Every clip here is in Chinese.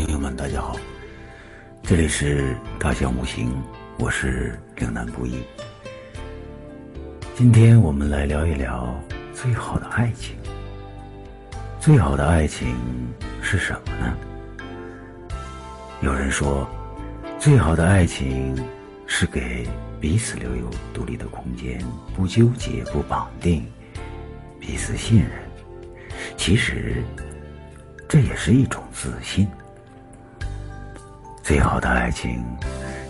朋友们，大家好，这里是大象五行，我是岭南不易。今天我们来聊一聊最好的爱情。最好的爱情是什么呢？有人说，最好的爱情是给彼此留有独立的空间，不纠结，不绑定，彼此信任。其实，这也是一种自信。最好的爱情，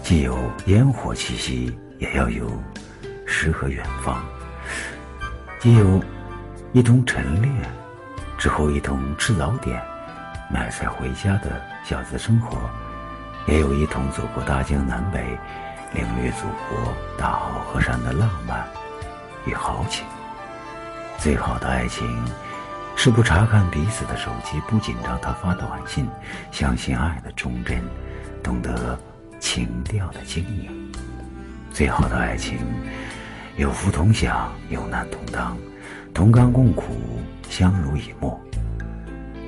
既有烟火气息，也要有诗和远方；既有一同晨练。之后一同吃早点、买菜回家的小资生活，也有一同走过大江南北、领略祖国大好河山的浪漫与豪情。最好的爱情，是不查看彼此的手机，不紧张他发短信，相信爱的忠贞，懂得情调的经营。最好的爱情，有福同享，有难同当，同甘共苦。相濡以沫，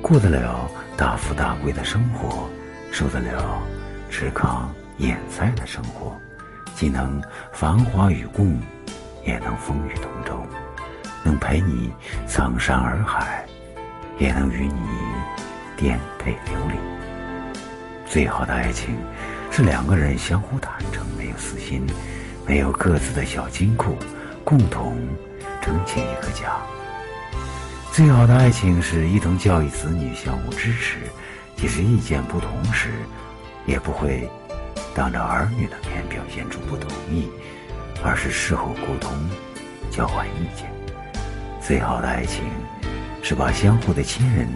过得了大富大贵的生活，受得了吃糠咽菜的生活，既能繁华与共，也能风雨同舟，能陪你苍山洱海，也能与你颠沛流离。最好的爱情，是两个人相互坦诚，没有私心，没有各自的小金库，共同撑起一个家。最好的爱情是一同教育子女，相互支持，即使意见不同时，也不会当着儿女的面表现出不同意，而是事后沟通，交换意见。最好的爱情是把相互的亲人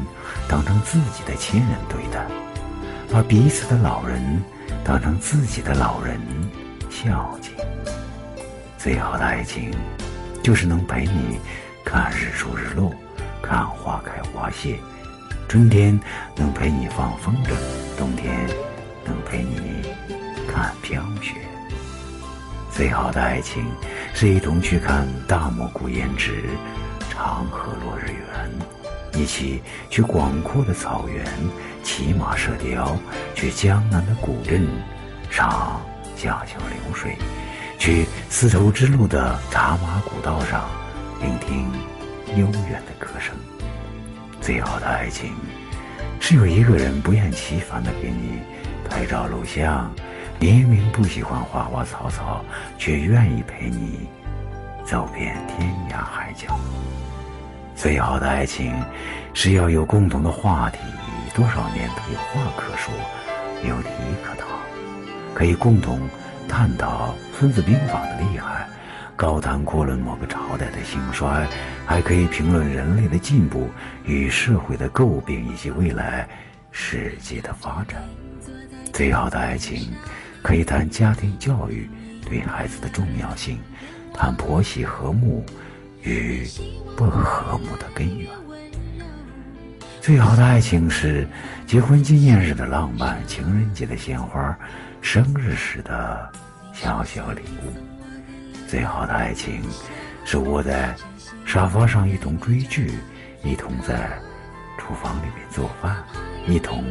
当成自己的亲人对待，把彼此的老人当成自己的老人孝敬。最好的爱情就是能陪你看日出日落。看花开花谢，春天能陪你放风筝，冬天能陪你看飘雪。最好的爱情是一同去看大漠孤烟直，长河落日圆，一起去广阔的草原，骑马射雕，去江南的古镇，赏小桥流水，去丝绸之路的茶马古道上，聆听。悠远的歌声。最好的爱情，是有一个人不厌其烦的给你拍照录像，明明不喜欢花花草草，却愿意陪你走遍天涯海角。最好的爱情，是要有共同的话题，多少年都有话可说，有题可讨，可以共同探讨《孙子兵法》的厉害。高谈阔论某个朝代的兴衰，还可以评论人类的进步与社会的诟病，以及未来世界的发展。最好的爱情，可以谈家庭教育对孩子的重要性，谈婆媳和睦与不和睦的根源。最好的爱情是结婚纪念日的浪漫，情人节的鲜花，生日时的小小礼物。最好的爱情，是窝在沙发上一同追剧，一同在厨房里面做饭，一同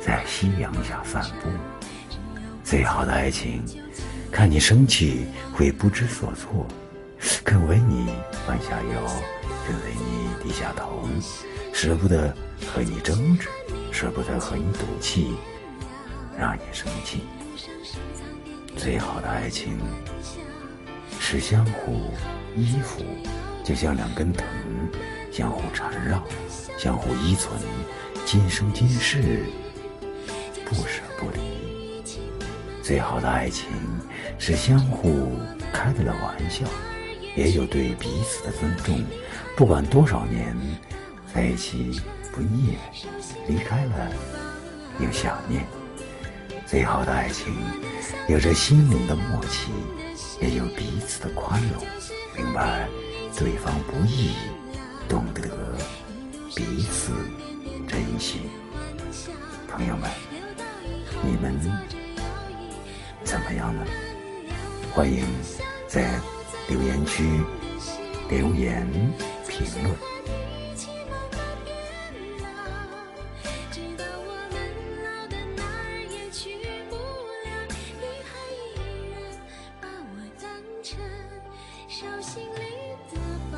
在夕阳下散步。最好的爱情，看你生气会不知所措，肯为你弯下腰，肯为你低下头，舍不得和你争执，舍不得和你赌气，让你生气。最好的爱情。是相互依附，就像两根藤，相互缠绕，相互依存，今生今世不舍不离。最好的爱情是相互开得了玩笑，也有对彼此的尊重，不管多少年在一起不腻，离开了又想念。最好的爱情有着心灵的默契，也有彼此的宽容。明白对方不易，懂得彼此珍惜。朋友们，你们怎么样呢？欢迎在。留言区留言评论。一起慢慢变老直到我们老的哪儿也去不了你还依然把我当成手心里的宝